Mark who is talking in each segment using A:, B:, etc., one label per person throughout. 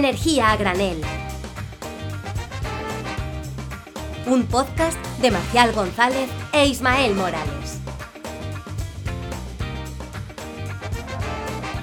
A: Energía a granel. Un podcast de Marcial González e Ismael Morales.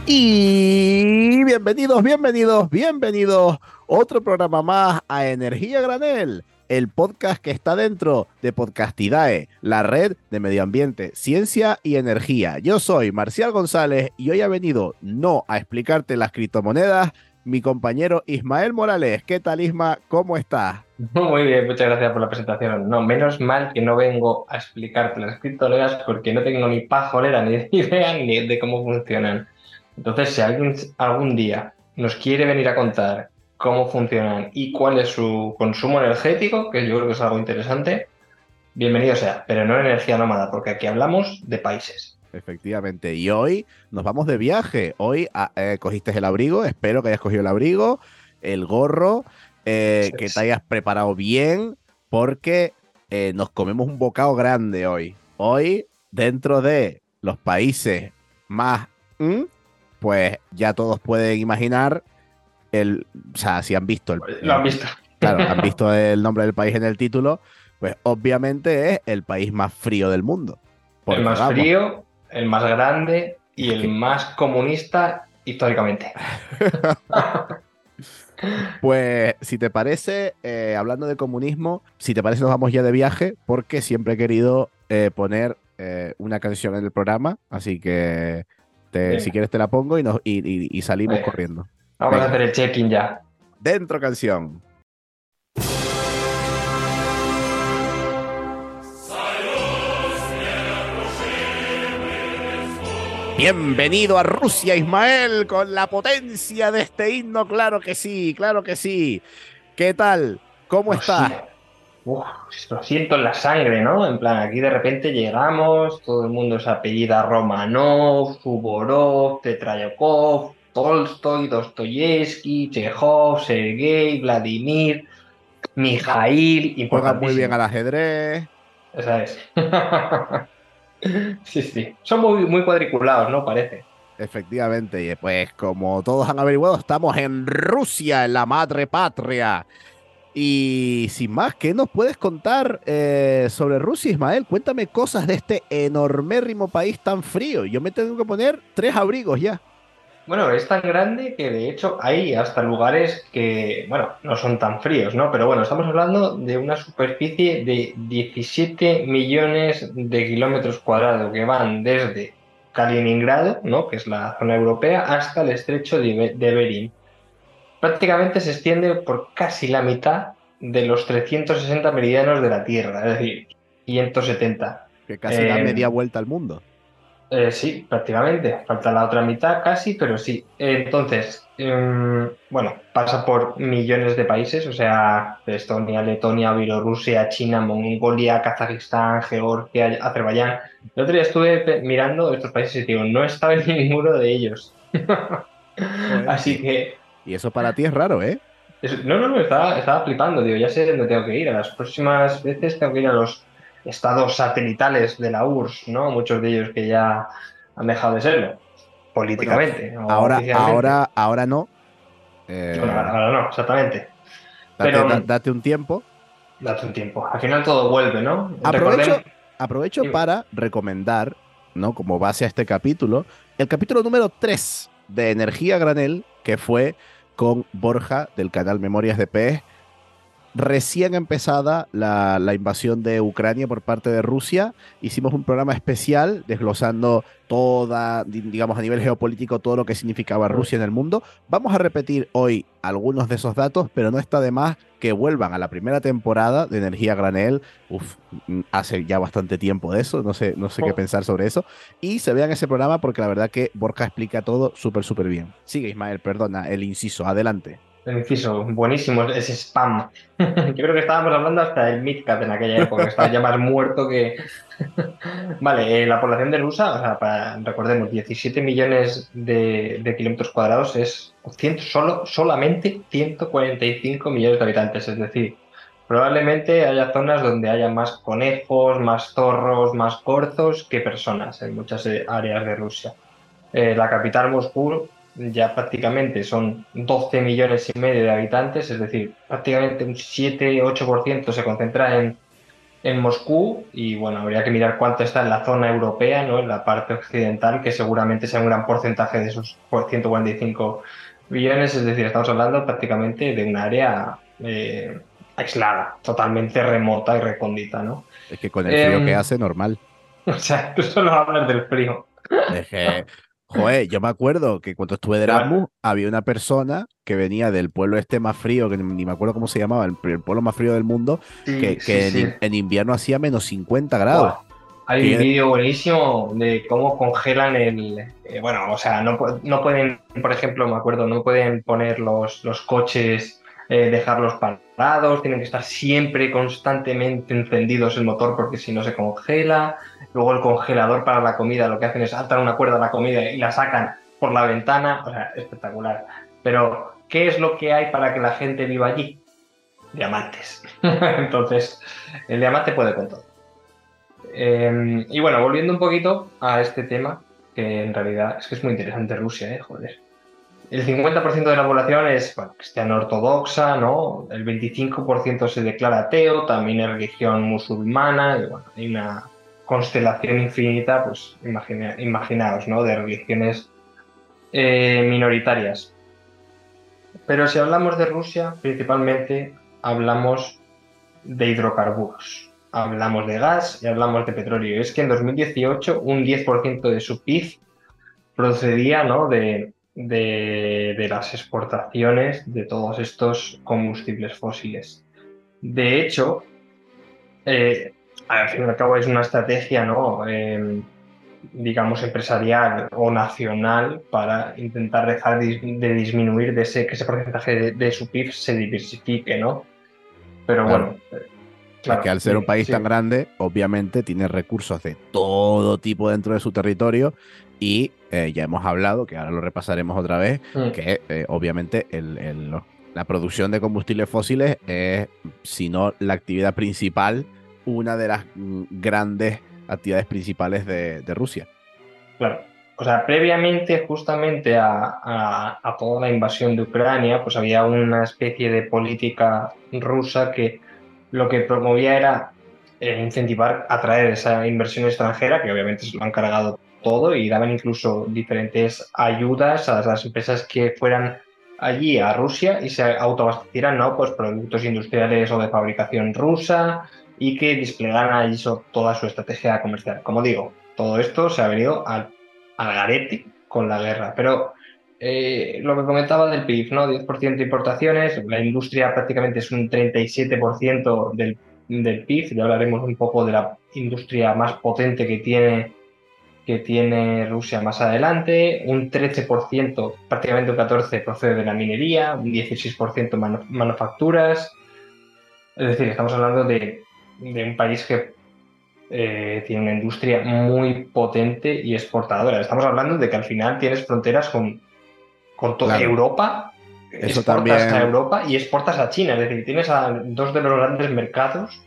B: Y bienvenidos, bienvenidos, bienvenidos. Otro programa más a Energía Granel, el podcast que está dentro de Podcastidae, la red de medio ambiente, ciencia y energía. Yo soy Marcial González y hoy ha venido no a explicarte las criptomonedas, mi compañero Ismael Morales. ¿Qué tal, Isma? ¿Cómo estás?
C: Muy bien, muchas gracias por la presentación. No, menos mal que no vengo a explicarte las criptomonedas porque no tengo ni pajolera ni idea ni de cómo funcionan. Entonces, si alguien algún día nos quiere venir a contar cómo funcionan y cuál es su consumo energético, que yo creo que es algo interesante, bienvenido sea, pero no en energía nómada, porque aquí hablamos de países.
B: Efectivamente, y hoy nos vamos de viaje. Hoy ah, eh, cogiste el abrigo, espero que hayas cogido el abrigo, el gorro, eh, que te hayas preparado bien, porque eh, nos comemos un bocado grande hoy. Hoy, dentro de los países más pues ya todos pueden imaginar el, o sea, si han visto el,
C: Lo han visto.
B: Claro, han visto el nombre del país en el título, pues obviamente es el país más frío del mundo.
C: el más
B: vamos,
C: frío, el más grande y el más comunista históricamente.
B: Pues si te parece, eh, hablando de comunismo, si te parece nos vamos ya de viaje porque siempre he querido eh, poner eh, una canción en el programa, así que te- si quieres te la pongo y, nos, y, y- y salimos
C: Venga.
B: corriendo.
C: Vamos
B: Venga.
C: a hacer el check-in ya.
B: Dentro canción. Bienvenido a Rusia, Ismael, con la potencia de este himno. Claro que sí, claro que sí. ¿Qué tal? ¿Cómo estás?
C: Uf, lo siento en la sangre, ¿no? En plan, aquí de repente llegamos, todo el mundo se apellida Romanov, Suvorov, Tetrayakov, Tolstoy, Dostoyevsky, Chekhov, Sergei, Vladimir, Mijail,
B: Juega muy bien al ajedrez.
C: Esa es. Sí, sí. Son muy, cuadriculados, ¿no? Parece.
B: Efectivamente, y pues como todos han averiguado, estamos en Rusia, en la madre patria. Y sin más, ¿qué nos puedes contar eh, sobre Rusia, Ismael? Cuéntame cosas de este enormérrimo país tan frío. Yo me tengo que poner tres abrigos ya.
C: Bueno, es tan grande que de hecho hay hasta lugares que, bueno, no son tan fríos, ¿no? Pero bueno, estamos hablando de una superficie de 17 millones de kilómetros cuadrados que van desde Kaliningrado, ¿no? Que es la zona europea, hasta el estrecho de de Bering. Prácticamente se extiende por casi la mitad de los 360 meridianos de la Tierra, es decir, 570.
B: Que casi da
C: Eh,
B: media vuelta al mundo.
C: Eh, sí, prácticamente. Falta la otra mitad casi, pero sí. Entonces, em, bueno, pasa por millones de países, o sea, Estonia, Letonia, Bielorrusia, China, Mongolia, Kazajistán, Georgia, Azerbaiyán. El otro día estuve mirando estos países y digo, no estaba en ninguno de ellos. Así que,
B: Y eso para ti es raro, ¿eh?
C: no, no, no, estaba, estaba flipando. Digo, ya sé dónde tengo que ir. A las próximas veces tengo que ir a los estados satelitales de la URSS, ¿no? Muchos de ellos que ya han dejado de serlo. Políticamente.
B: Ahora, ahora, ahora no. Eh,
C: Bueno, ahora no, exactamente.
B: date,
C: pero-
B: da- date un tiempo.
C: Date un tiempo. Al final todo vuelve, ¿no?
B: Aprovecho, aprovecho para recomendar, ¿no? Como base a este capítulo, el capítulo número 3 de Energía Granel, que fue con Borja del canal Memorias de Pez. Recién empezada la, la invasión de Ucrania por parte de Rusia, hicimos un programa especial desglosando toda, di- digamos, a nivel geopolítico, todo lo que significaba Rusia en el mundo. Vamos a repetir hoy algunos de esos datos, pero no está de más que vuelvan a la primera temporada de Energía Granel. Uf, mm, hace ya bastante tiempo de eso, no sé, no sé qué
C: Oh.
B: pensar sobre eso. Y se vean ese programa porque la verdad que Borja explica todo súper, súper bien. Sigue Ismael, perdona, el inciso, adelante.
C: El inciso, buenísimo, ese spam. Yo creo que estábamos hablando hasta del Midcat en aquella época, estaba ya más muerto que. Vale, eh, la población de Rusia, o sea, recordemos, 17 millones de, kilómetros cuadrados es solo, solamente 145 millones de habitantes, es decir, probablemente haya zonas donde haya más conejos, más zorros, más corzos que personas en muchas eh, áreas de Rusia. Eh, la capital, Moscú, ya prácticamente son 12 millones y medio de habitantes, es decir, prácticamente un 7-8% se concentra en, en Moscú y bueno, habría que mirar cuánto está en la zona europea, ¿no? en la parte occidental, que seguramente sea un gran porcentaje de esos 145 millones, es decir, estamos hablando prácticamente de un área eh, aislada, totalmente remota y recóndita, ¿no?
B: Es que con el frío que
C: Em,
B: hace, normal.
C: O sea, tú solo hablas del frío.
B: Es que, joder, yo me acuerdo que cuando estuve de Erasmus había una persona que venía del pueblo este más frío, que ni me acuerdo cómo se llamaba, el, el pueblo más frío del mundo,
C: Sí,
B: que,
C: sí,
B: que en
C: sí.
B: in- en, invierno hacía menos 50 grados.
C: Hay un vídeo buenísimo de cómo congelan el... eh, bueno, o sea, no, no pueden, por ejemplo, me acuerdo, no pueden poner los, los coches, eh, dejarlos parados, tienen que estar siempre constantemente encendidos el motor porque si no se congela. Luego el congelador para la comida lo que hacen es atar una cuerda a la comida y la sacan por la ventana. O sea, espectacular. Pero, ¿qué es lo que hay para que la gente viva allí? Diamantes. Entonces, el diamante puede con todo. Eh, y bueno, volviendo un poquito a este tema, que en realidad es que es muy interesante Rusia, ¿eh? Joder. El 50% de la población es bueno, cristiana ortodoxa, ¿no? El 25% se declara ateo, también es religión musulmana, y bueno, hay una constelación infinita, pues imagina- imaginaos, ¿no? De religiones eh, minoritarias. Pero si hablamos de Rusia, principalmente hablamos de hidrocarburos. Hablamos de gas y hablamos de petróleo. Es que en 2018 un 10% de su PIB procedía ¿no? de, de, de las exportaciones de todos estos combustibles fósiles. De hecho, eh, al fin y al cabo es una estrategia, ¿no? Eh, digamos, empresarial o nacional para intentar dejar de, disminuir de ese, que ese porcentaje de, de su PIB se diversifique, ¿no? Pero
B: Claro.
C: bueno. eh, claro,
B: que al ser un país
C: sí.
B: tan grande, obviamente tiene recursos de todo tipo dentro de su territorio y eh, ya hemos hablado, que ahora lo repasaremos otra vez,
C: Mm.
B: que eh, obviamente el- el- lo- la producción de combustibles fósiles es, si no la actividad principal, una de las mm, grandes actividades principales de, de Rusia.
C: Claro. O sea, previamente justamente a, a- a toda la invasión de Ucrania, pues había una especie de política rusa que lo que promovía era eh, incentivar, atraer esa inversión extranjera, que obviamente se lo han cargado todo y daban incluso diferentes ayudas a las empresas que fueran allí a Rusia y se autoabastecieran, ¿no? Pues productos industriales o de fabricación rusa y que desplegaran allí toda su estrategia comercial. Como digo, todo esto se ha venido al, al garete con la guerra. Pero eh, lo que comentaba del PIB, ¿no? 10% de importaciones, la industria prácticamente es un 37% del, del PIB, ya hablaremos un poco de la industria más potente que tiene, que tiene Rusia más adelante, un 13%, prácticamente un 14% procede de la minería, un 16% manu- manufacturas, es decir, estamos hablando de, de un país que eh, tiene una industria muy potente y exportadora. Estamos hablando de que al final tienes fronteras con, con toda
B: Claro.
C: Europa,
B: Eso
C: exportas
B: también-
C: a Europa y exportas a China. Es decir, tienes a dos de los grandes mercados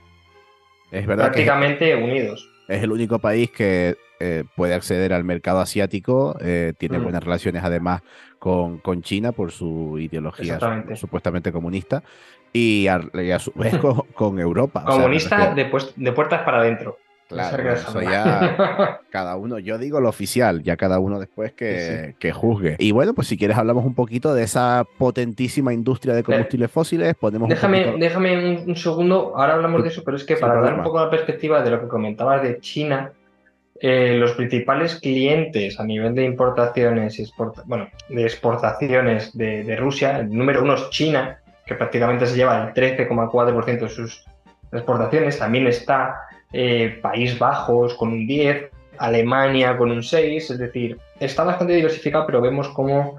B: Es verdad que
C: prácticamente unidos.
B: es el único país que eh, puede acceder al mercado asiático, eh, tiene
C: Mm.
B: buenas relaciones además con, con China por su ideología supuestamente comunista y a, y a su vez con, con Europa. o sea, me
C: Comunista de, de puertas para adentro.
B: Claro, eso ya cada uno, yo digo lo oficial, ya cada uno después que, que juzgue. Y bueno, pues si quieres hablamos un poquito de esa potentísima industria de combustibles fósiles, ponemos un
C: Déjame,
B: poquito-
C: déjame un, un segundo, ahora hablamos de eso, pero es que
B: Sin
C: para dar un poco la perspectiva de lo que comentabas de China, eh, los principales clientes a nivel de importaciones y exporta- bueno, de exportaciones de, de Rusia, el número uno es China, que prácticamente se lleva el 13,4% de sus exportaciones, también está eh, País Bajos con un 10, Alemania con un 6, es decir, está bastante diversificado, pero vemos como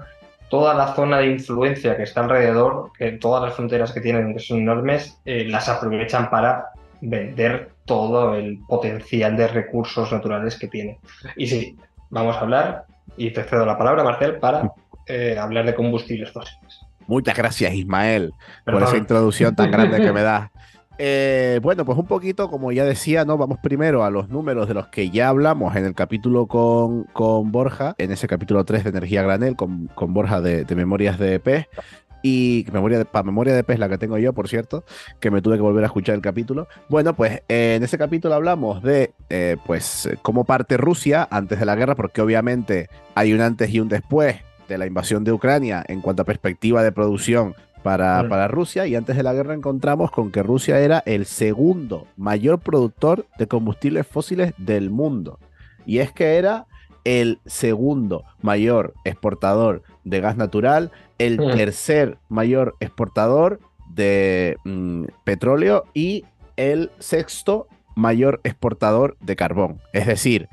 C: toda la zona de influencia que está alrededor, que todas las fronteras que tienen, que son enormes, eh, las aprovechan para vender todo el potencial de recursos naturales que tiene. Y sí, vamos a hablar, y te cedo la palabra, Marcel, para eh, hablar de combustibles fósiles.
B: Muchas gracias, Ismael, por esa introducción tan grande que me das. Eh, bueno, pues un poquito, como ya decía, ¿no? Vamos primero a los números de los que ya hablamos en el capítulo con, con Borja, en ese capítulo 3 de Energía Granel, con, con Borja de, de Memorias de EP. Y memoria de, para memoria de pez la que tengo yo, por cierto, que me tuve que volver a escuchar el capítulo. Bueno, pues eh, en ese capítulo hablamos de eh, pues cómo parte Rusia antes de la guerra, porque obviamente hay un antes y un después de la invasión de Ucrania en cuanto a perspectiva de producción para, para, Rusia y antes de la guerra encontramos con que Rusia era el segundo mayor productor de combustibles fósiles del mundo. Y es que era el segundo mayor exportador de gas natural, el tercer mayor exportador de mm, petróleo y el sexto mayor exportador de carbón. Es decir,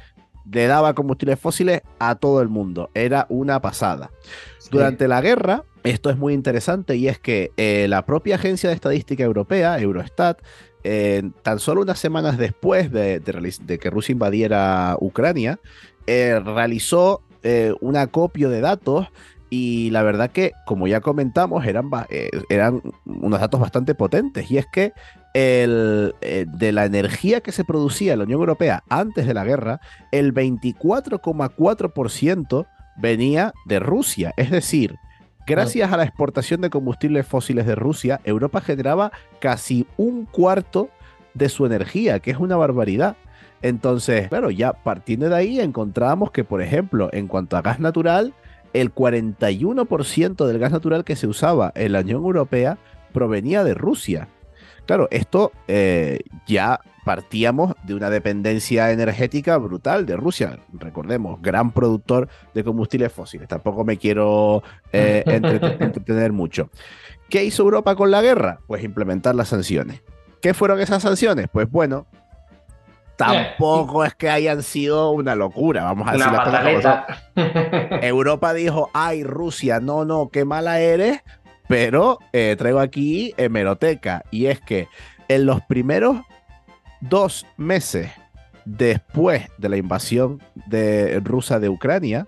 B: le daba combustibles fósiles a todo el mundo. Era una pasada. Sí. Durante la guerra, esto es muy interesante y es que eh, la propia Agencia de Estadística Europea, Eurostat, eh, tan solo unas semanas después de, de, de que Rusia invadiera Ucrania, eh, realizó eh, un acopio de datos y la verdad que, como ya comentamos, eran, eh, eran unos datos bastante potentes. Y es que el, eh, de la energía que se producía en la Unión Europea antes de la guerra, el 24,4% venía de Rusia. Es decir, gracias a la exportación de combustibles fósiles de Rusia, Europa generaba casi un cuarto de su energía, que es una barbaridad. Entonces, claro, ya partiendo de ahí encontramos que, por ejemplo, en cuanto a gas natural, el 41% del gas natural que se usaba en la Unión Europea provenía de Rusia. Claro, esto eh, ya partíamos de una dependencia energética brutal de Rusia. Recordemos, gran productor de combustibles fósiles. Tampoco me quiero eh, entretener, entretener mucho. ¿Qué hizo Europa con la guerra? Pues implementar las sanciones. ¿Qué fueron esas sanciones? Pues bueno, tampoco es que hayan sido una locura, vamos a decir
C: pataleta.
B: Europa dijo, ay, Rusia, no, no, qué mala eres, pero eh, traigo aquí hemeroteca, y es que en los primeros dos meses después de la invasión de rusa de Ucrania,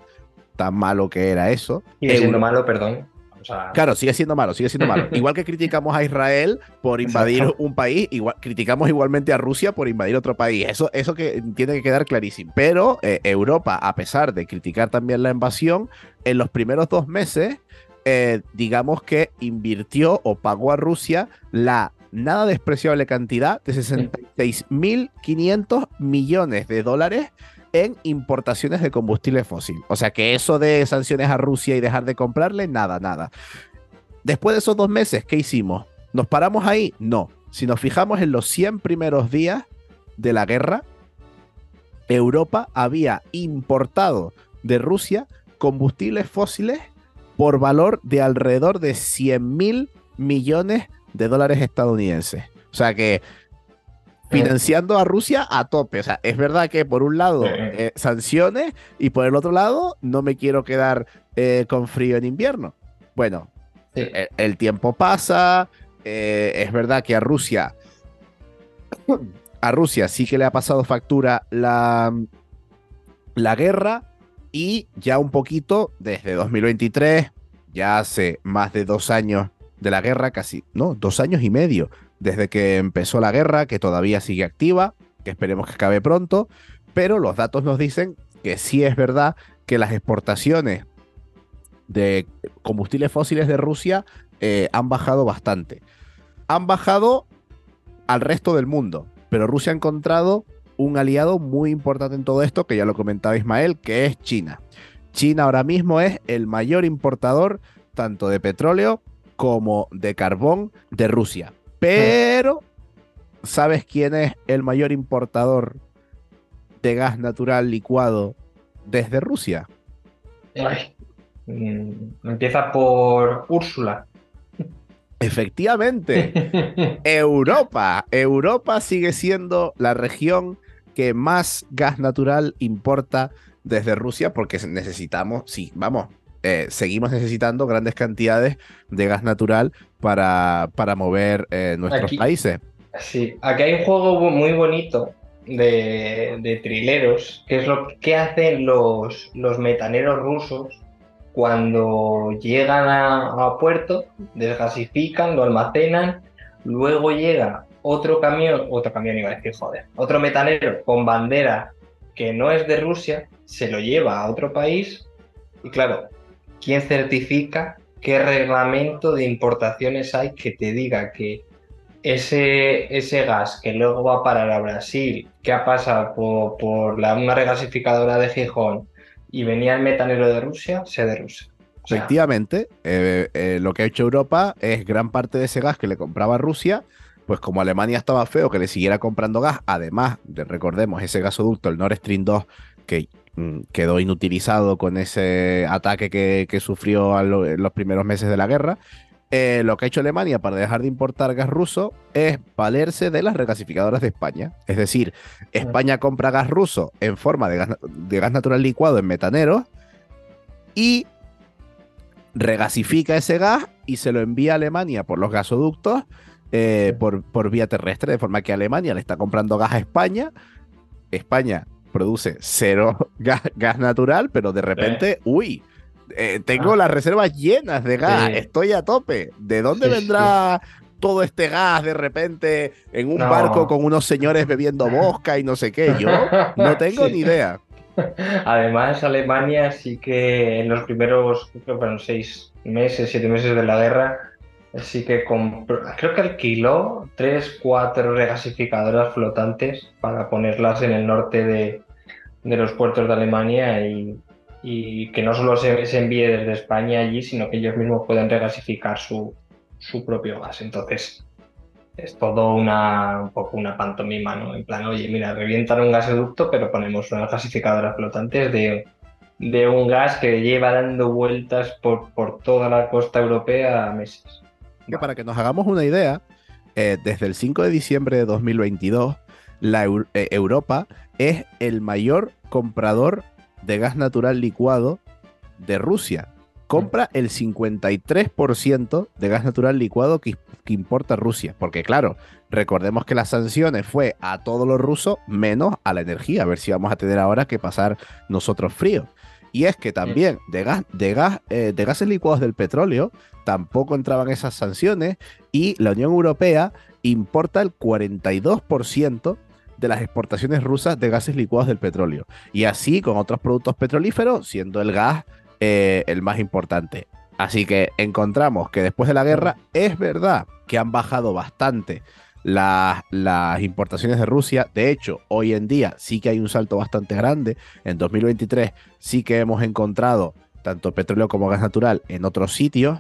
B: tan malo que era eso.
C: Y siendo malo, perdón. O sea...
B: Claro, sigue siendo malo, sigue siendo malo. igual que criticamos a Israel por invadir Exacto. un país, igual, criticamos igualmente a Rusia por invadir otro país. Eso, eso que tiene que quedar clarísimo. Pero eh, Europa, a pesar de criticar también la invasión, en los primeros dos meses, eh, digamos que invirtió o pagó a Rusia la nada despreciable cantidad de 66.500 millones de dólares en importaciones de combustible fósil. O sea que eso de sanciones a Rusia y dejar de comprarle, nada, nada. Después de esos dos meses, ¿qué hicimos? ¿Nos paramos ahí? No. Si nos fijamos en los 100 primeros días de la guerra, Europa había importado de Rusia combustibles fósiles por valor de alrededor de 100 mil millones de dólares estadounidenses. O sea que financiando a Rusia a tope. O sea, es verdad que por un lado eh, sanciones y por el otro lado no me quiero quedar eh, con frío en invierno. Bueno, sí. el, el, tiempo pasa, eh, es verdad que a Rusia, a Rusia sí que le ha pasado factura la, la guerra y ya un poquito desde 2023, ya hace más de dos años de la guerra, casi, no, dos años y medio desde que empezó la guerra, que todavía sigue activa, que esperemos que acabe pronto, pero los datos nos dicen que sí es verdad que las exportaciones de combustibles fósiles de Rusia eh, han bajado bastante. Han bajado al resto del mundo, pero Rusia ha encontrado un aliado muy importante en todo esto, que ya lo comentaba Ismael, que es China. China ahora mismo es el mayor importador tanto de petróleo como de carbón de Rusia. Pero, ¿sabes quién es el mayor importador de gas natural licuado desde Rusia?
C: Ay, mm, empieza por Úrsula.
B: Efectivamente, Europa. Europa sigue siendo la región que más gas natural importa desde Rusia porque necesitamos, sí, vamos, eh, seguimos necesitando grandes cantidades de gas natural para, para mover eh, nuestros
C: aquí,
B: países.
C: Sí, aquí hay un juego muy bonito de, de, trileros, que es lo que hacen los, los metaneros rusos cuando llegan a, a puerto, desgasifican, lo almacenan, luego llega otro camión, otro camión iba a decir, joder, otro metanero con bandera que no es de Rusia, se lo lleva a otro país y claro, ¿quién certifica qué reglamento de importaciones hay que te diga que ese, ese gas que luego va a parar a Brasil, que ha pasado por, la, una regasificadora de Gijón y venía el metanero de Rusia, sea de Rusia?
B: Efectivamente, eh, eh, lo que ha hecho Europa es gran parte de ese gas que le compraba Rusia, pues como Alemania estaba feo que le siguiera comprando gas, además de, recordemos, ese gasoducto, el Nord Stream 2, que mm, quedó inutilizado con ese ataque que, sufrió en los primeros meses de la guerra, eh, lo que ha hecho Alemania para dejar de importar gas ruso es valerse de las regasificadoras de España. Es decir, España compra gas ruso en forma de gas, de gas natural licuado en metaneros y regasifica ese gas y se lo envía a Alemania por los gasoductos eh, por, por, vía terrestre, de forma que Alemania le está comprando gas a España. España produce cero gas, natural, pero de repente, uy, eh, tengo ah. las reservas llenas de gas, estoy a tope. ¿De dónde vendrá todo este gas de repente en un barco con unos señores bebiendo bosca y no sé qué? Yo no tengo ni idea.
C: Además, Alemania sí que en los primeros, creo que fueron seis meses, siete meses de la guerra, sí que creo que alquiló tres, cuatro regasificadoras flotantes para ponerlas en el norte de, los puertos de Alemania y, que no solo se, envíe desde España allí, sino que ellos mismos puedan regasificar su, propio gas. Entonces, es todo una, un poco una pantomima, ¿no? En plan, oye, mira, revientan un gasoducto, pero ponemos unas gasificadoras flotantes de, un gas que lleva dando vueltas por toda la costa europea meses.
B: Que para que nos hagamos una idea, eh, desde el 5 de diciembre de 2022, la eh, Europa es el mayor comprador de gas natural licuado de Rusia compra el 53% de gas natural licuado que, importa Rusia. Porque claro, recordemos que las sanciones fue a todos los rusos menos a la energía. A ver si vamos a tener ahora que pasar nosotros frío. Y es que también de, gas, de, gas, eh, de gases licuados del petróleo tampoco entraban esas sanciones y la Unión Europea importa el 42% de las exportaciones rusas de gases licuados del petróleo. Y así con otros productos petrolíferos, siendo el gas eh, el más importante. Así que encontramos que después de la guerra es verdad que han bajado bastante las, importaciones de Rusia. De hecho, hoy en día sí que hay un salto bastante grande. En 2023 sí que hemos encontrado tanto petróleo como gas natural en otros sitios,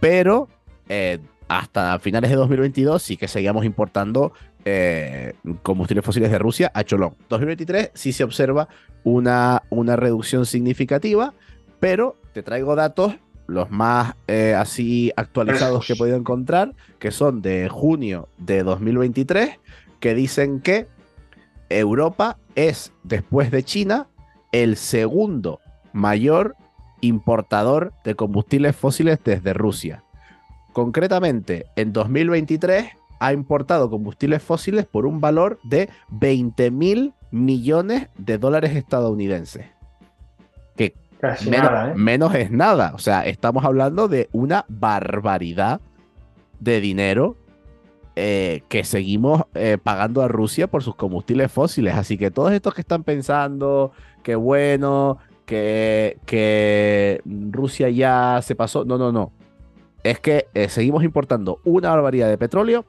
B: pero eh, hasta finales de 2022 sí que seguíamos importando eh, combustibles fósiles de Rusia a Cholón. 2023 sí se observa una, una reducción significativa pero te traigo datos los más eh, así actualizados que he podido encontrar, que son de junio de 2023, que dicen que Europa es, después de China, el segundo mayor importador de combustibles fósiles desde Rusia. Concretamente, en 2023 ha importado combustibles fósiles por un valor de 20 mil millones de dólares estadounidenses. Que ¿eh? menos, es nada. O sea, estamos hablando de una barbaridad de dinero eh, que seguimos eh, pagando a Rusia por sus combustibles fósiles. Así que todos estos que están pensando que bueno, que, que Rusia ya se pasó. No, no, no. Es que seguimos importando una barbaridad de petróleo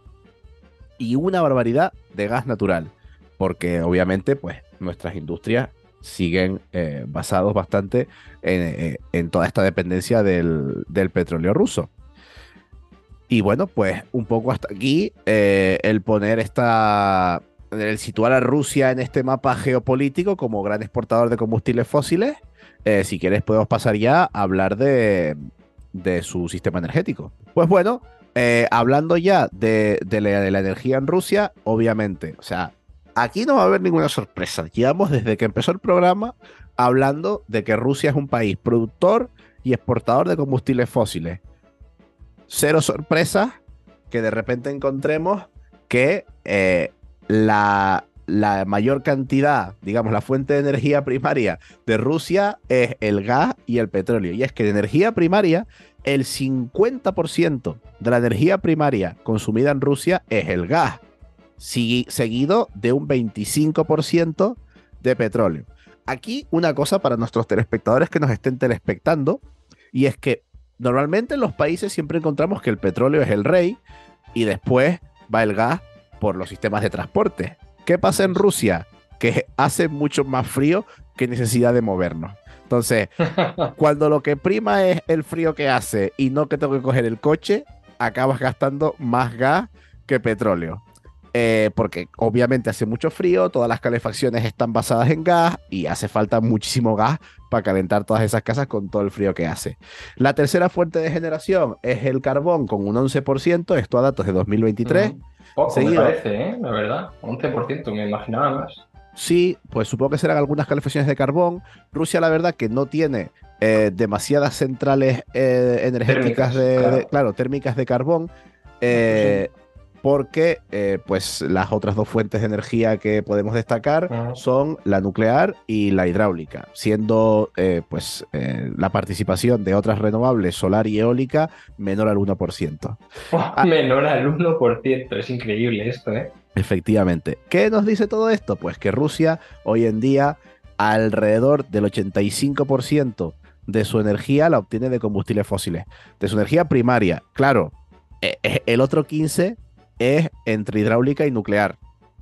B: y una barbaridad de gas natural. Porque obviamente, pues, nuestras industrias siguen eh, basados bastante eh, en, toda esta dependencia del, petróleo ruso. Y bueno, pues un poco hasta aquí eh, el poner esta, el situar a Rusia en este mapa geopolítico como gran exportador de combustibles fósiles. si quieres podemos pasar ya a hablar de, de su sistema energético. Pues bueno, hablando ya de, la, de, la, energía en Rusia, obviamente, o sea, aquí no va a haber ninguna sorpresa. Llevamos desde que empezó el programa hablando de que Rusia es un país productor y exportador de combustibles fósiles. Cero sorpresa que de repente encontremos que eh, la, la mayor cantidad, digamos, la fuente de energía primaria de Rusia es el gas y el petróleo. Y es que de energía primaria, el 50% de la energía primaria consumida en Rusia es el gas. Seguido de un 25% de petróleo. Aquí una cosa para nuestros telespectadores que nos estén telespectando, y es que normalmente en los países siempre encontramos que el petróleo es el rey y después va el gas por los sistemas de transporte. ¿Qué pasa en Rusia? Que hace mucho más frío que necesidad de movernos. Entonces, cuando lo que prima es el frío que hace y no que tengo que coger el coche, acabas gastando más gas que petróleo. Eh, porque obviamente hace mucho frío, todas las calefacciones están basadas en gas y hace falta muchísimo gas para calentar todas esas casas con todo el frío que hace. La tercera fuente de generación es el carbón con un 11%, esto a datos de 2023.
C: Poco me parece, ¿eh? la verdad, 11%, me imaginaba más.
B: Sí, pues supongo que serán algunas calefacciones de carbón. Rusia, la verdad, que no tiene eh, demasiadas centrales eh, energéticas de, claro. térmicas de carbón. Eh, porque eh, pues las otras dos fuentes de energía que podemos destacar son la nuclear y la hidráulica, siendo eh, pues eh, la participación de otras renovables, solar y eólica, menor al 1%.
C: Ah. menor al 1%, es increíble esto, ¿eh?
B: Efectivamente. ¿Qué nos dice todo esto? Pues que Rusia hoy en día alrededor del 85% de su energía la obtiene de combustibles fósiles, de su energía primaria. Claro, el otro 15 es entre hidráulica y nuclear.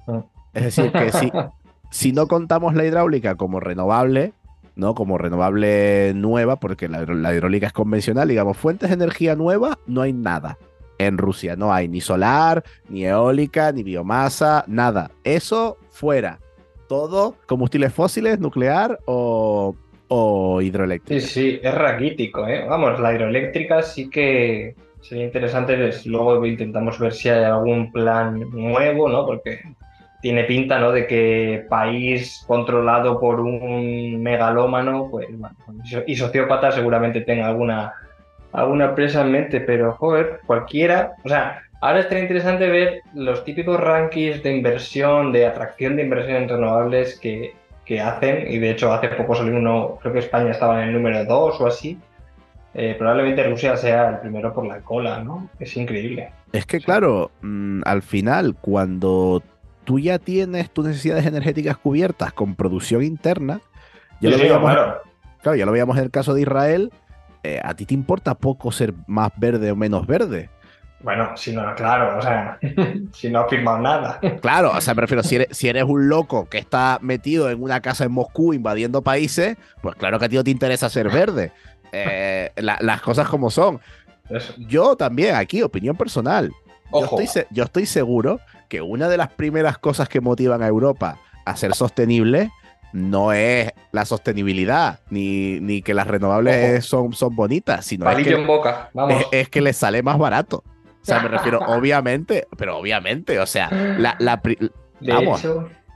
B: Ah. Es decir, que si, si no contamos la hidráulica como renovable, ¿no? Como renovable nueva, porque la, hidráulica es convencional, digamos, fuentes de energía nueva, no hay nada. En Rusia no hay ni solar, ni eólica, ni biomasa, nada. Eso fuera. Todo combustibles fósiles, nuclear o, o hidroeléctrica.
C: Sí, sí, es raquítico, ¿eh? Vamos, la hidroeléctrica sí que sería interesante. Luego intentamos ver si hay algún plan nuevo, ¿no? Porque tiene pinta, ¿no? De que país controlado por un megalómano, pues, bueno, y sociópata seguramente tenga alguna, alguna empresa en mente, pero, joder, cualquiera, o sea, ahora estaría interesante ver los típicos rankings de inversión, de atracción de inversión en renovables que, que hacen, y de hecho hace poco salió uno, creo que España estaba en el número 2 o así, eh, probablemente Rusia sea el primero por la cola, ¿no? Es increíble.
B: Es que, claro, mm, al final, cuando tú ya tienes tus necesidades energéticas cubiertas con producción interna, ya, lo, veíamos, claro. ya lo veíamos en el caso de Israel, eh, a ti te importa poco ser más verde o menos verde.
C: Bueno, si no, claro, o sea, si no has firmado nada.
B: Claro, o sea, me refiero, si eres, si eres un loco que está metido en una casa en Moscú invadiendo países, pues claro que a ti no te interesa ser verde. Eh, las cosas como son. Yo también, aquí, opinión personal. Yo estoy, yo estoy, seguro que una de las primeras cosas que motivan a Europa a ser sostenible no es la sostenibilidad, ni, ni que las renovables son, son bonitas, sino es que,
C: en boca.
B: Es, que les sale más barato. O sea, me refiero, obviamente, pero obviamente, o sea, la, la
C: vamos,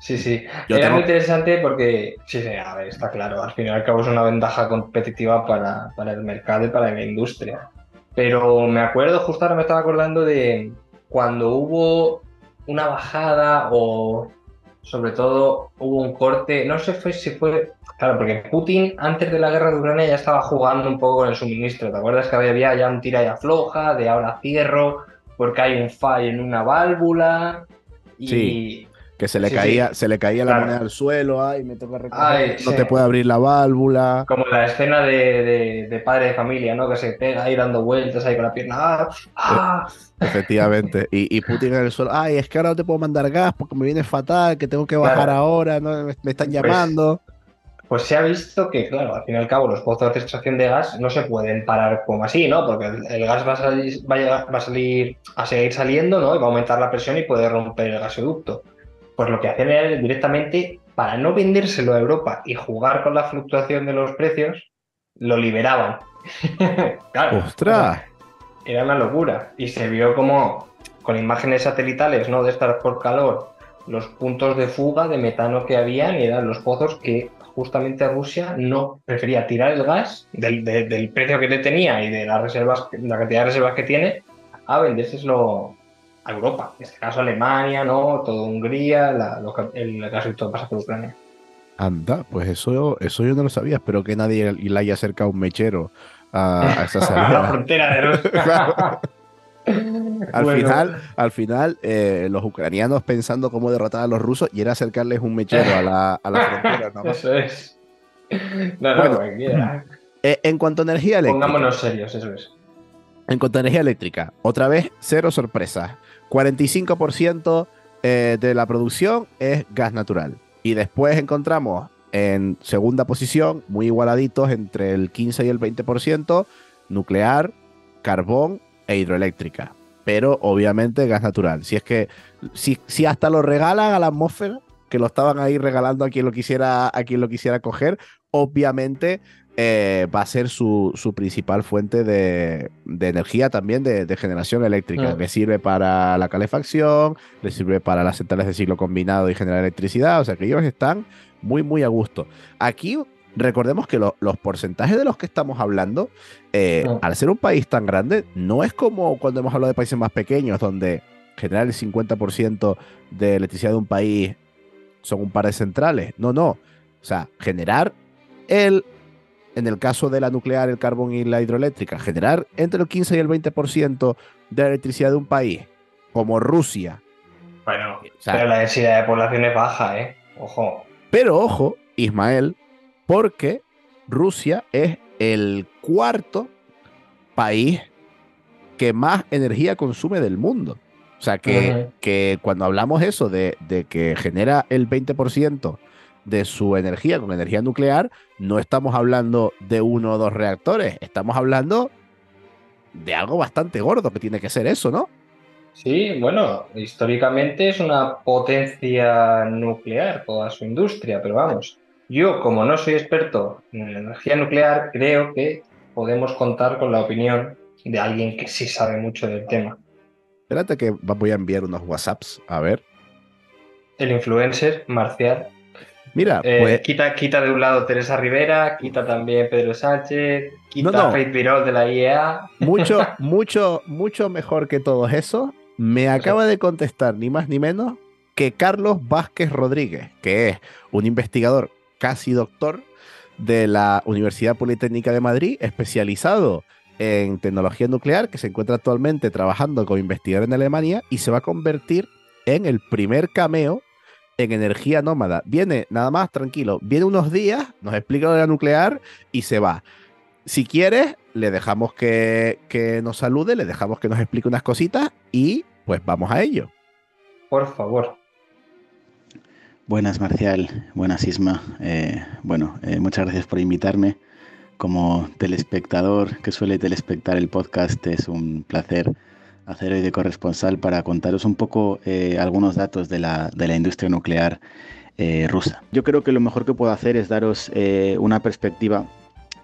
C: Sí, sí. Era muy interesante porque, sí, sí, a ver, está claro, al fin y al cabo es una ventaja competitiva para, para el mercado y para la industria. Pero me acuerdo, justo ahora me estaba acordando de cuando hubo una bajada o sobre todo hubo un corte, no sé si fue, claro, porque Putin antes de la guerra de Ucrania ya estaba jugando un poco con el suministro, ¿te acuerdas que había ya un tira y afloja, de ahora cierro, porque hay un fallo en una válvula y,
B: que se le caía, se le caía la moneda al suelo, ay, me toca recoger, no te puede abrir la válvula.
C: Como la escena de, padre de familia, ¿no? Que se pega ahí dando vueltas ahí con la pierna. ¡Ah! ¡Ah!
B: Efectivamente. Y, Putin en el suelo, ay, es que ahora no te puedo mandar gas porque me viene fatal, que tengo que bajar ahora, ¿no? me, están pues, llamando.
C: Pues, se ha visto que, claro, al fin y al cabo, los pozos de extracción de gas no se pueden parar como así, ¿no? Porque el, gas va a, salir, va, a salir a seguir saliendo, ¿no? Y va a aumentar la presión y puede romper el gasoducto pues lo que hacen era directamente, para no vendérselo a Europa y jugar con la fluctuación de los precios, lo liberaban.
B: claro, ¡Ostras!
C: era una locura. Y se vio como, con imágenes satelitales, ¿no? De estar por calor, los puntos de fuga de metano que habían y eran los pozos que justamente Rusia no prefería tirar el gas del, precio que le tenía y de las reservas, la cantidad de reservas que tiene, a vendérselo a Europa, en este caso Alemania, ¿no? Todo Hungría, la, el gasoducto pasa por Ucrania.
B: Anda, pues eso, eso yo no lo sabía, espero que nadie le haya acercado un mechero a, esa salida.
C: a la frontera de Rusia.
B: Al final, al final eh, los ucranianos pensando cómo derrotar a los rusos y era acercarles un mechero a la, a la frontera. ¿no?
C: Eso es. No, no, bueno,
B: eh, en cuanto a energía eléctrica.
C: Pongámonos serios, eso es.
B: En cuanto a energía eléctrica, otra vez, cero sorpresas. 45% eh, de la producción es gas natural. Y después encontramos en segunda posición, muy igualaditos entre el 15 y el 20%, nuclear, carbón e hidroeléctrica. Pero obviamente gas natural. Si es que, si, si hasta lo regalan a la atmósfera, que lo estaban ahí regalando a quien lo quisiera, a quien lo quisiera coger, obviamente eh, va a ser su, principal fuente de, energía también de, generación eléctrica, que sirve para la calefacción, le sirve para las centrales de ciclo combinado y generar electricidad, o sea que ellos están muy, muy a gusto. Aquí recordemos que los porcentajes de los que estamos hablando, eh, al ser un país tan grande, no es como cuando hemos hablado de países más pequeños, donde generar el 50% de electricidad de un país son un par de centrales. No, no. O sea, generar el en el caso de la nuclear, el carbón y la hidroeléctrica, generar entre el 15 y el 20% de la electricidad de un país, como Rusia.
C: Bueno, pero la densidad de población es baja, ¿eh? Ojo.
B: Pero ojo, Ismael, porque Rusia es el cuarto país que más energía consume del mundo. O sea que, que cuando hablamos eso de, de que genera el 20% de su energía con energía nuclear, no estamos hablando de uno o dos reactores, estamos hablando de algo bastante gordo que tiene que ser eso, ¿no?
C: Sí, bueno, históricamente es una potencia nuclear toda su industria, pero vamos, yo como no soy experto en energía nuclear, creo que podemos contar con la opinión de alguien que sí sabe mucho del tema.
B: Espérate que voy a enviar unos WhatsApps, a ver.
C: El influencer Marcial
B: Mira,
C: eh, pues... quita, quita de un lado Teresa Rivera, quita también Pedro Sánchez, quita no, Virol de la IEA.
B: Mucho, mucho, mucho mejor que todo eso. Me acaba de contestar ni más ni menos que Carlos Vázquez Rodríguez, que es un investigador casi doctor de la Universidad Politécnica de Madrid, especializado en tecnología nuclear, que se encuentra actualmente trabajando como investigador en Alemania y se va a convertir en el primer cameo en energía nómada. Viene nada más tranquilo, viene unos días, nos explica lo de la nuclear y se va. Si quieres, le dejamos que, nos salude, le dejamos que nos explique unas cositas y pues vamos a ello.
C: Por favor.
D: Buenas, Marcial. Buenas, Isma. Eh, bueno, eh, muchas gracias por invitarme. Como telespectador que suele telespectar el podcast, es un placer hacer hoy de corresponsal para contaros un poco eh, algunos datos de la, de la industria nuclear eh, rusa. Yo creo que lo mejor que puedo hacer es daros eh, una perspectiva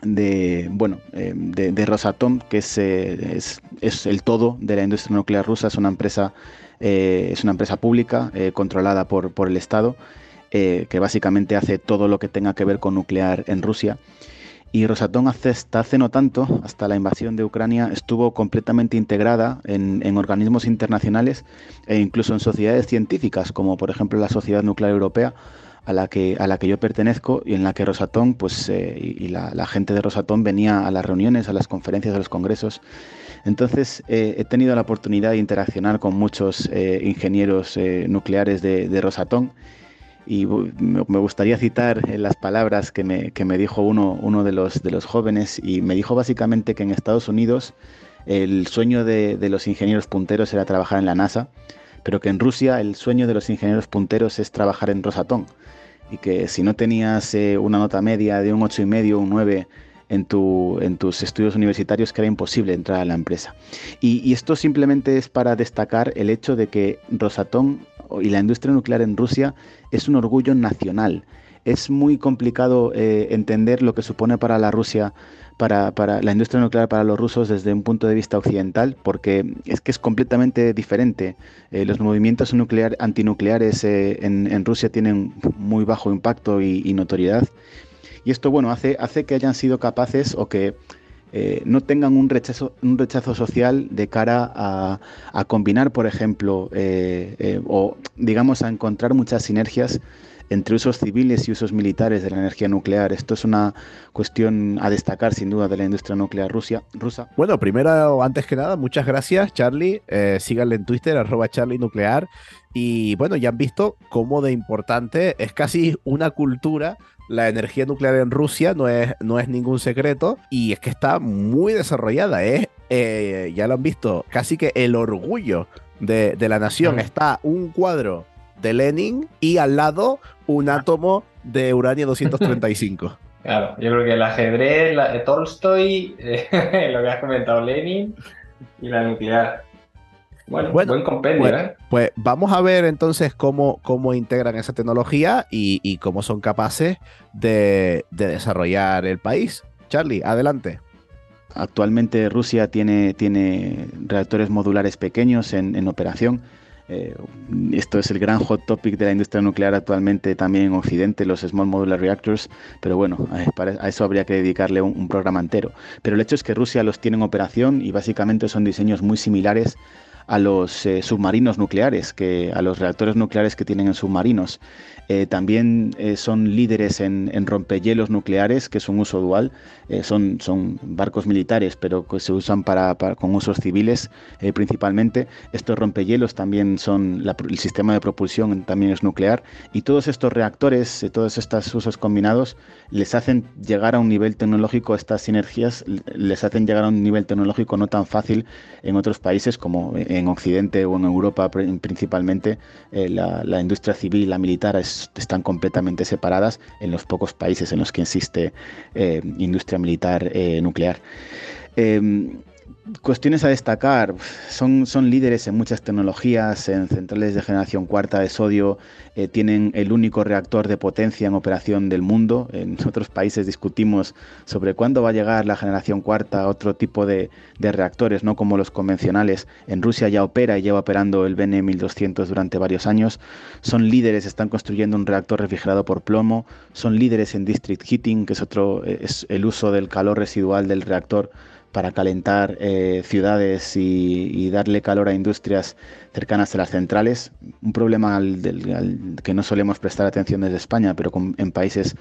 D: de, bueno, de, Rosatom, que es, es, es, el todo de la industria nuclear rusa, es una empresa, es una empresa pública controlada por, por el Estado, que básicamente hace todo lo que tenga que ver con nuclear en Rusia. Y Rosatom hasta hace no tanto, hasta la invasión de Ucrania, estuvo completamente integrada en, organismos internacionales e incluso en sociedades científicas, como por ejemplo la Sociedad Nuclear Europea, a la que, a la que yo pertenezco y en la que Rosatom pues, eh, y, la, gente de Rosatom venía a las reuniones, a las conferencias, a los congresos. Entonces eh, he tenido la oportunidad de interaccionar con muchos eh, ingenieros nucleares de, de Rosatom y me gustaría citar las palabras que me, que me dijo uno, uno de, los, de los jóvenes y me dijo básicamente que en Estados Unidos el sueño de, de, los ingenieros punteros era trabajar en la NASA, pero que en Rusia el sueño de los ingenieros punteros es trabajar en Rosatom y que si no tenías eh, una nota media de un 8,5 o un 9 en, tu, en tus estudios universitarios que era imposible entrar a la empresa. Y, y, esto simplemente es para destacar el hecho de que Rosatom y la industria nuclear en Rusia es un orgullo nacional. Es muy complicado eh, entender lo que supone para la Rusia, para, la industria nuclear para los rusos desde un punto de vista occidental, porque es que es completamente diferente. Eh, los movimientos nuclear, antinucleares eh, en, Rusia tienen muy bajo impacto y, notoriedad. Y esto, bueno, hace, hace que hayan sido capaces o que eh, no tengan un rechazo, un rechazo social de cara a, combinar, por ejemplo, eh, eh, o digamos a encontrar muchas sinergias entre usos civiles y usos militares de la energía nuclear. Esto es una cuestión a destacar sin duda de la industria nuclear rusa.
B: Bueno, primero, antes que nada, muchas gracias Charlie. Síganle en Twitter, arroba Charlie Nuclear. Y bueno, ya han visto cómo de importante es casi una cultura la energía nuclear en Rusia no es, no es ningún secreto y es que está muy desarrollada. Es, eh, ya lo han visto, casi que el orgullo de, la nación. Está un cuadro de Lenin y al lado un átomo de uranio 235.
C: Claro, yo creo que el ajedrez, la, Tolstoy, eh, lo que has comentado, Lenin y la nuclear. Bueno, buen compendio,
B: pues,
C: ¿eh?
B: Pues vamos a ver entonces cómo, cómo integran esa tecnología y, cómo son capaces de, desarrollar el país. Charlie, adelante.
D: Actualmente Rusia tiene, tiene reactores modulares pequeños en, en operación eh, esto es el gran hot topic de la industria nuclear actualmente también en Occidente, los Small Modular Reactors, pero bueno, a eso habría que dedicarle un, programa entero. Pero el hecho es que Rusia los tiene en operación y básicamente son diseños muy similares a los eh, submarinos nucleares, que, a los reactores nucleares que tienen en submarinos. Eh, también eh, son líderes en, rompehielos nucleares, que es un uso dual. Son, son barcos militares, pero que se usan para, con usos civiles principalmente. Estos rompehielos también son, el sistema de propulsión también es nuclear. Y todos estos reactores, todos estos usos combinados, les hacen llegar a un nivel tecnológico, estas sinergias les hacen llegar a un nivel tecnológico no tan fácil en otros países como en Occidente o en Europa principalmente. la, la industria civil y la militar es están completamente separadas en los pocos países en los que existe eh, industria militar eh, nuclear. Em, Cuestiones a destacar, son, son líderes en muchas tecnologías, en centrales de generación cuarta de sodio, eh, tienen el único reactor de potencia en operación del mundo. En otros países discutimos sobre cuándo va a llegar la generación cuarta, otro tipo de, reactores, no como los convencionales. En Rusia ya opera y lleva operando el BN 1200 durante varios años. Son líderes, están construyendo un reactor refrigerado por plomo, son líderes en district heating, que es otro, es el uso del calor residual del reactor para calentar eh, ciudades y, darle calor a industrias cercanas a las centrales. Un problema al, que no solemos prestar atención desde España, pero en países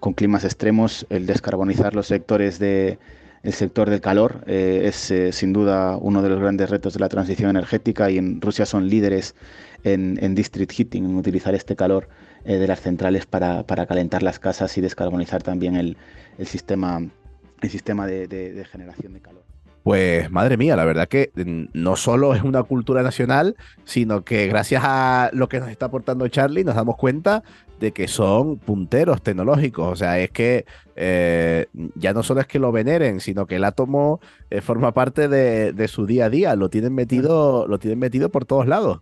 D: con climas extremos, el descarbonizar los sectores de el sector del calor eh, es eh, sin duda uno de los grandes retos de la transición energética y en Rusia son líderes en, district heating, en utilizar este calor de las centrales para, calentar las casas y descarbonizar también el, el sistema el sistema de, generación de calor.
B: Pues madre mía, la verdad que no solo es una cultura nacional, sino que gracias a lo que nos está aportando Charlie nos damos cuenta de que son punteros tecnológicos. O sea, es que eh, ya no solo es que lo veneren, sino que el átomo eh, forma parte de, su día a día. Lo tienen metido, lo tienen metido por todos lados.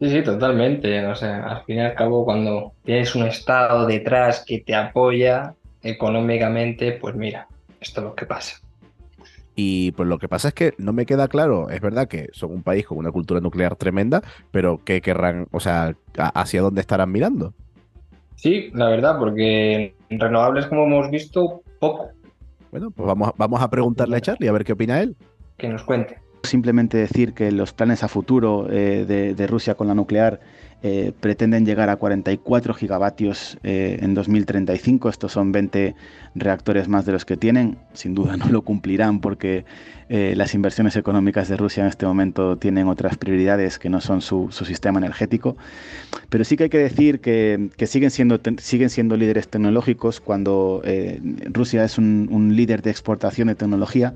C: Sí, sí, totalmente. O sea, al fin y al cabo, cuando tienes un estado detrás que te apoya, económicamente, pues mira, esto es lo que pasa.
B: Y pues lo que pasa es que no me queda claro, es verdad que son un país con una cultura nuclear tremenda, pero ¿qué querrán, o sea, hacia dónde estarán mirando?
C: Sí, la verdad, porque en renovables, como hemos visto, poco.
B: Bueno, pues vamos, vamos a preguntarle a Charlie a ver qué opina él.
C: Que nos cuente.
D: Simplemente decir que los planes a futuro eh, de Rusia con la nuclear eh, pretenden llegar a 44 gigavatios eh, en 2035. Estos son 20 reactores más de los que tienen. Sin duda no lo cumplirán porque eh, las inversiones económicas de Rusia en este momento tienen otras prioridades que no son su, sistema energético. Pero sí que hay que decir que, siguen, siendo, siguen siendo líderes tecnológicos cuando Rusia es un líder de exportación de tecnología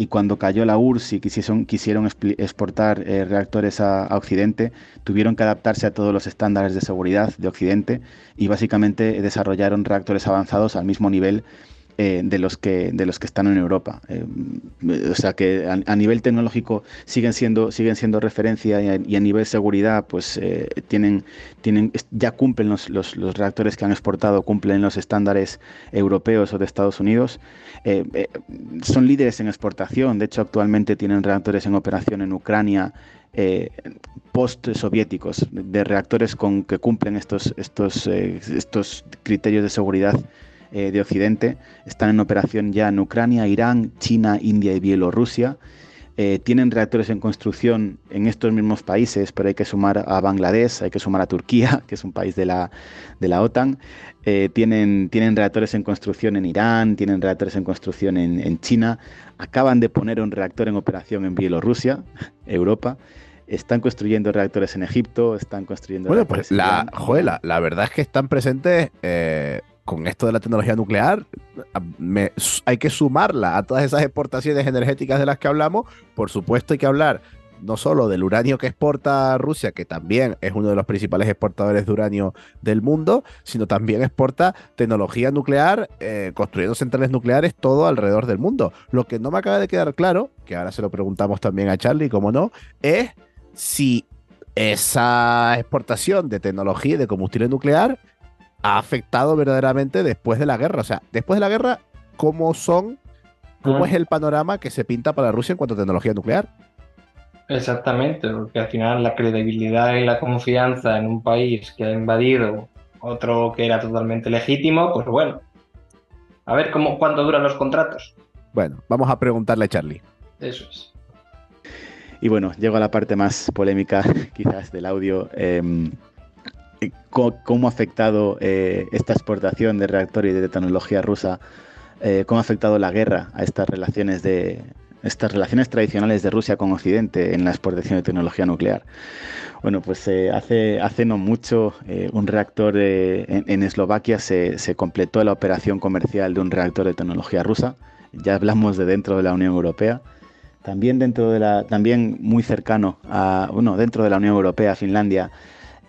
D: y cuando cayó la URSS y quisieron, quisieron exportar eh, reactores a, Occidente, tuvieron que adaptarse a todos los estándares de seguridad de Occidente y básicamente desarrollaron reactores avanzados al mismo nivel eh, de, los que, de los que están en Europa. Eh, o sea que a, nivel tecnológico siguen siendo, siguen siendo referencia y a, nivel seguridad pues tienen, tienen, ya cumplen los, los, reactores que han exportado, cumplen los estándares europeos o de Estados Unidos. Eh, eh, son líderes en exportación, de hecho actualmente tienen reactores en operación en Ucrania eh, post-soviéticos, de reactores con, que cumplen estos, estos, estos criterios de seguridad de Occidente. Están en operación ya en Ucrania, Irán, China, India y Bielorrusia. eh, tienen reactores en construcción en estos mismos países, pero hay que sumar a Bangladesh, hay que sumar a Turquía, que es un país de la, de la OTAN. Eh, tienen, tienen reactores en construcción en Irán, tienen reactores en construcción en, China. Acaban de poner un reactor en operación en Bielorrusia, Europa están construyendo reactores en Egipto, están construyendo.
B: Bueno, pues la, joder, la, verdad es que están presentes eh, con esto de la tecnología nuclear, hay que sumarla a todas esas exportaciones energéticas de las que hablamos. Por supuesto, hay que hablar no solo del uranio que exporta Rusia, que también es uno de los principales exportadores de uranio del mundo, sino también exporta tecnología nuclear, eh, construyendo centrales nucleares todo alrededor del mundo. Lo que no me acaba de quedar claro, que ahora se lo preguntamos también a Charlie, como no, es si esa exportación de tecnología y de combustible nuclear ha afectado verdaderamente después de la guerra. O sea, después de la guerra, ¿cómo son, cómo es el panorama que se pinta para Rusia en cuanto a tecnología nuclear?
C: Exactamente, porque al final la credibilidad y la confianza en un país que ha invadido otro que era totalmente legítimo, pues bueno. A ver cómo, cuánto duran los contratos.
B: Bueno, vamos a preguntarle a Charlie.
C: Eso es.
D: Y bueno, llego a la parte más polémica quizás del audio. Em, cómo ha afectado eh, esta exportación de reactores y de tecnología rusa, eh, cómo ha afectado la guerra a estas relaciones de estas relaciones tradicionales de Rusia con Occidente en la exportación de tecnología nuclear. Bueno, pues eh, hace, hace no mucho un reactor en, en, Eslovaquia se, se, completó la operación comercial de un reactor de tecnología rusa. Ya hablamos de dentro de la Unión Europea. También dentro de la, también muy cercano a, bueno, dentro de la Unión Europea, Finlandia,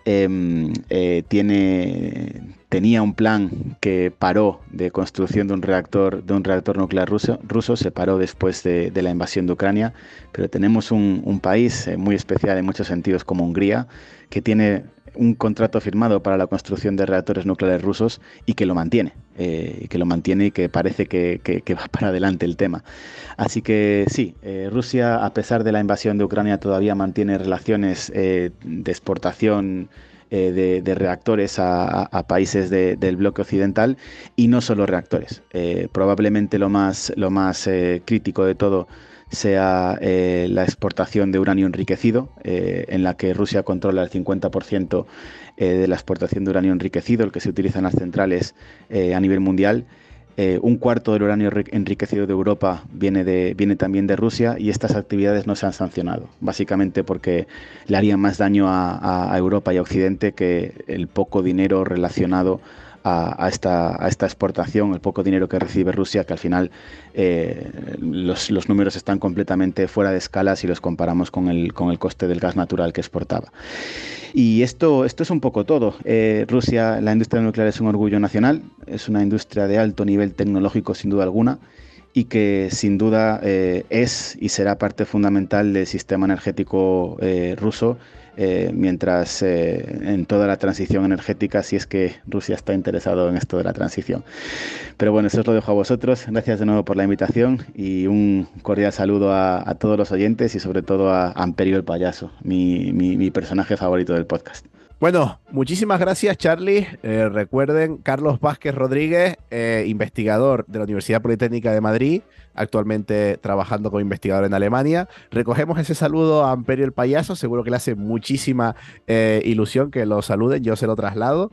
D: eh, tiene, tenía un plan que paró de construcción de un reactor, de un reactor nuclear ruso, ruso se paró después de, la invasión de Ucrania, pero tenemos un, país eh, muy especial en muchos sentidos como Hungría, que tiene un contrato firmado para la construcción de reactores nucleares rusos y que lo mantiene, eh, que lo mantiene y que parece que, va para adelante el tema. Así que sí, eh, Rusia, a pesar de la invasión de Ucrania, todavía mantiene relaciones eh, de exportación de, reactores a, países del bloque occidental y no solo reactores. probablemente lo más, lo más crítico de todo sea eh, la exportación de uranio enriquecido, eh, en la que Rusia controla el 50% eh, de la exportación de uranio enriquecido, el que se utiliza en las centrales a nivel mundial. un cuarto del uranio enriquecido de Europa viene, de, viene también de Rusia y estas actividades no se han sancionado, básicamente porque le harían más daño a, a Europa y a Occidente que el poco dinero relacionado a, esta, exportación, el poco dinero que recibe Rusia, que al final eh, los, números están completamente fuera de escala si los comparamos con el, con el coste del gas natural que exportaba. Y esto, esto es un poco todo. Eh, Rusia, la industria nuclear es un orgullo nacional, es una industria de alto nivel tecnológico sin duda alguna y que sin duda eh, es y será parte fundamental del sistema energético ruso eh, mientras eh, en toda la transición energética, si es que Rusia está interesado en esto de la transición. Pero bueno, eso os lo dejo a vosotros. Gracias de nuevo por la invitación y un cordial saludo a, todos los oyentes y sobre todo a Amperio el Payaso, mi, personaje favorito del podcast.
B: Bueno, muchísimas gracias Charlie. Eh, recuerden, Carlos Vázquez Rodríguez, investigador de la Universidad Politécnica de Madrid, actualmente trabajando como investigador en Alemania. Recogemos ese saludo a Amperio el Payaso, seguro que le hace muchísima eh, ilusión que lo saluden, yo se lo traslado.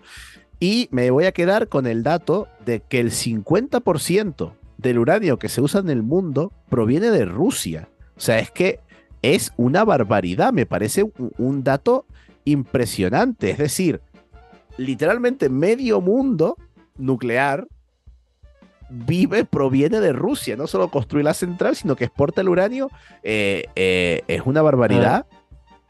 B: Y me voy a quedar con el dato de que el 50% del uranio que se usa en el mundo proviene de Rusia. O sea, es que es una barbaridad, me parece un dato impresionante. Es decir, literalmente medio mundo nuclear vive, proviene de Rusia. No solo construye la central, sino que exporta el uranio. Eh, eh, es una barbaridad. Ah.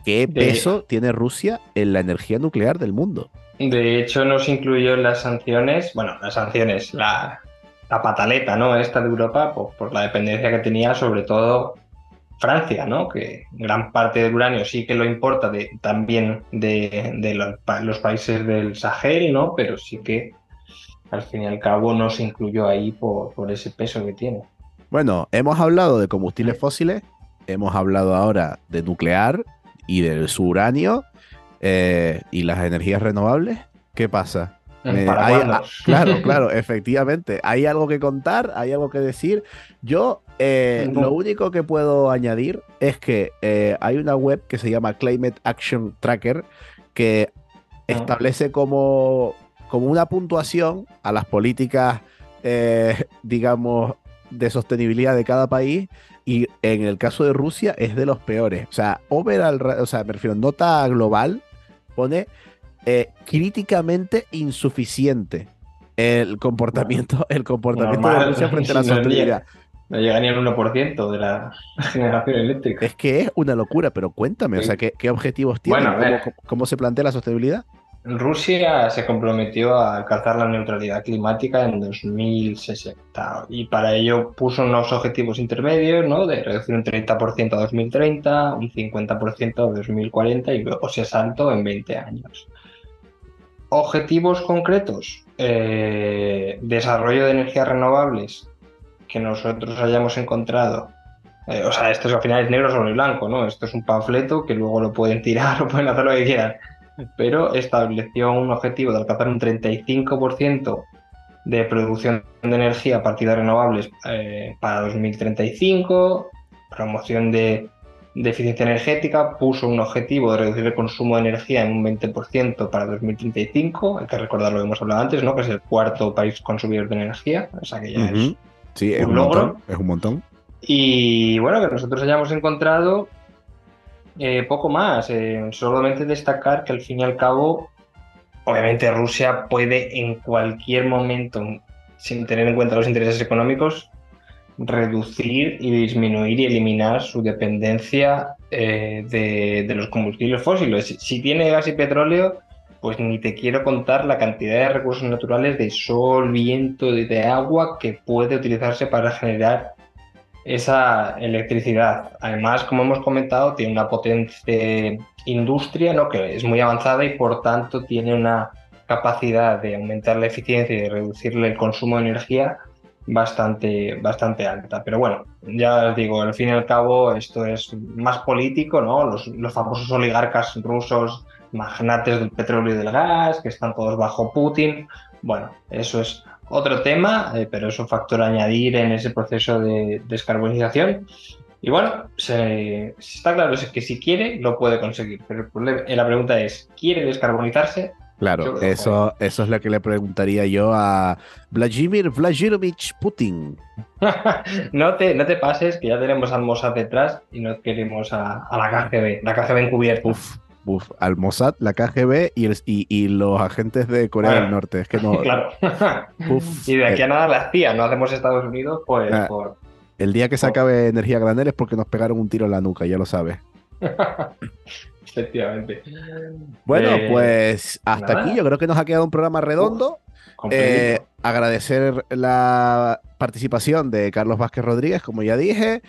B: ¿Qué peso tiene Rusia en la energía nuclear del mundo?
C: De hecho, nos incluyó en las sanciones, bueno, las sanciones, la, pataleta, ¿no? Esta de Europa, por la dependencia que tenía, sobre todo Francia, ¿no? Que gran parte del uranio sí que lo importa de, también de, los, los, países del Sahel, ¿no? Pero sí que al fin y al cabo no se incluyó ahí por, ese peso que tiene.
B: Bueno, hemos hablado de combustibles fósiles, hemos hablado ahora de nuclear y del su uranio eh, y las energías renovables. ¿Qué pasa? Claro, claro, efectivamente. Hay algo que contar, hay algo que decir. Yo eh, lo único que puedo añadir es que eh, hay una web que se llama Climate Action Tracker que
C: Ah.
B: establece como, como una puntuación a las políticas, eh, digamos, de sostenibilidad de cada país. Y en el caso de Rusia es de los peores. O sea, overall, ra- o sea, me refiero, nota global, pone eh, críticamente insuficiente el comportamiento, el comportamiento de. Rusia frente a la sostenibilidad.
C: No llega ni al 1% de la generación eléctrica.
B: Es que es una locura, pero cuéntame, o sea, ¿qué, qué objetivos tiene?
C: Bueno, a ver.
B: ¿Cómo, cómo se plantea la sostenibilidad?
C: Rusia se comprometió a alcanzar la neutralidad climática en 2060 y para ello puso unos objetivos intermedios, ¿no? De reducir un 30% a 2030, un 50% a 2040 y luego se saltó en 20 años. Objetivos concretos, eh, desarrollo de energías renovables que nosotros hayamos encontrado. Eh, o sea, esto es, al final es negro sobre blanco, ¿no? Esto es un panfleto que luego lo pueden tirar o pueden hacer lo que quieran pero estableció un objetivo de alcanzar un 35% de producción de energía a partir de renovables eh, para 2035, promoción de, de eficiencia energética, puso un objetivo de reducir el consumo de energía en un 20% para 2035, hay que recordar lo que hemos hablado antes, ¿no? que es el cuarto país consumidor de energía, o sea que ya es.
B: Sí, es
C: un
B: un
C: logro.
B: montón, es un montón.
C: y bueno, que nosotros hayamos encontrado eh, poco más. eh, solamente destacar que al fin y al cabo, obviamente Rusia puede en cualquier momento, sin tener en cuenta los intereses económicos, reducir y disminuir y eliminar su dependencia eh, de, los combustibles fósiles. Si, si tiene gas y petróleo, pues ni te quiero contar la cantidad de recursos naturales de sol, viento, de, de agua que puede utilizarse para generar esa electricidad. Además, como hemos comentado, tiene una potente industria ¿no? que es muy avanzada y por tanto tiene una capacidad de aumentar la eficiencia y de reducirle el consumo de energía bastante, bastante alta. Pero bueno, ya os digo, al fin y al cabo esto es más político, ¿no? Los, los famosos oligarcas rusos, magnates del petróleo y del gas, que están todos bajo Putin. Bueno, eso es otro tema, eh, pero es un factor a añadir en ese proceso de descarbonización. Y bueno, se, está claro es que si quiere, lo puede conseguir. Pero el problema- la pregunta es, ¿quiere descarbonizarse?
B: Claro, eso, eso es lo que le preguntaría yo a Vladimir Vladimirovich Putin.
C: no, te, no te pases, que ya tenemos al Mossad detrás y no queremos a, a la KGB, la KGB encubierta.
B: Uf, uf, al Mossad, la KGB y, el- y, y los agentes de Corea
C: Bueno,
B: del Norte. Es que no.
C: claro.
B: uf,
C: y de aquí
B: eh,
C: a nada la CIA, no hacemos Estados Unidos, pues
B: Ah.
C: por...
B: el día que se acabe energía granel es porque nos pegaron un tiro en la nuca, ya lo sabes.
C: Efectivamente.
B: Bueno,
C: Eh,
B: pues hasta
C: nada.
B: aquí yo creo que nos ha quedado un programa redondo. Eh, agradecer la participación de Carlos Vázquez Rodríguez, como ya dije.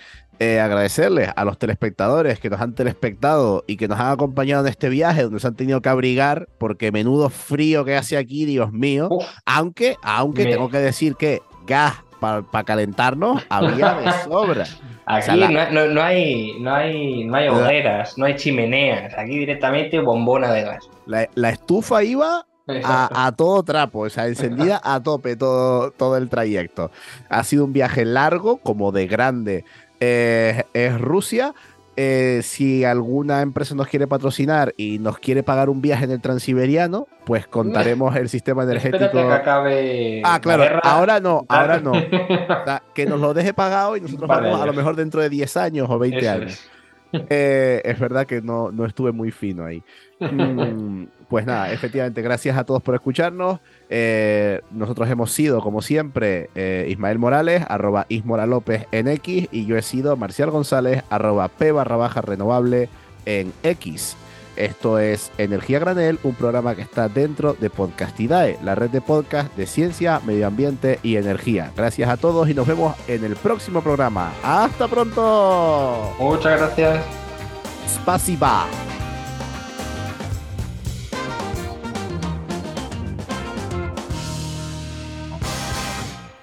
B: Eh, agradecerles a los telespectadores que nos han telespectado y que nos han acompañado en este viaje donde se han tenido que abrigar porque menudo frío que hace aquí, Dios mío.
C: Uf,
B: Aunque, aunque
C: Me-
B: tengo que decir que gas para calentarnos había de sobra.
C: Aquí
B: sea, la-
C: no, no- no hay, no, hay, no hay hogueras, no hay chimeneas. Aquí directamente bombona de gas.
B: La, la estufa iba a, a todo trapo, o sea, encendida a tope todo, todo el trayecto. Ha sido un viaje largo, como de grande. eh, es Rusia. Eh, si alguna empresa nos quiere patrocinar y nos quiere pagar un viaje en el transiberiano, pues contaremos el sistema energético.
C: que acabe
B: Ah,
C: la
B: claro, ahora no, ahora no. O sea, que nos lo deje pagado y nosotros vamos a lo mejor dentro de 10 años o 20
C: Eso
B: años.
C: es.
B: Eh, es verdad que no, no estuve muy fino ahí. Mm, pues nada, efectivamente, gracias a todos por escucharnos. Eh, nosotros hemos sido, como siempre, eh, Ismael Morales, arroba Ismora López en X, y yo he sido Marcial González, arroba P barra baja renovable en X. Esto es Energía Granel, un programa que está dentro de Podcastidae, la red de podcast de ciencia, medio ambiente y energía. Gracias a todos y nos vemos en el próximo programa. ¡Hasta pronto!
C: Muchas gracias.
B: Spasiba.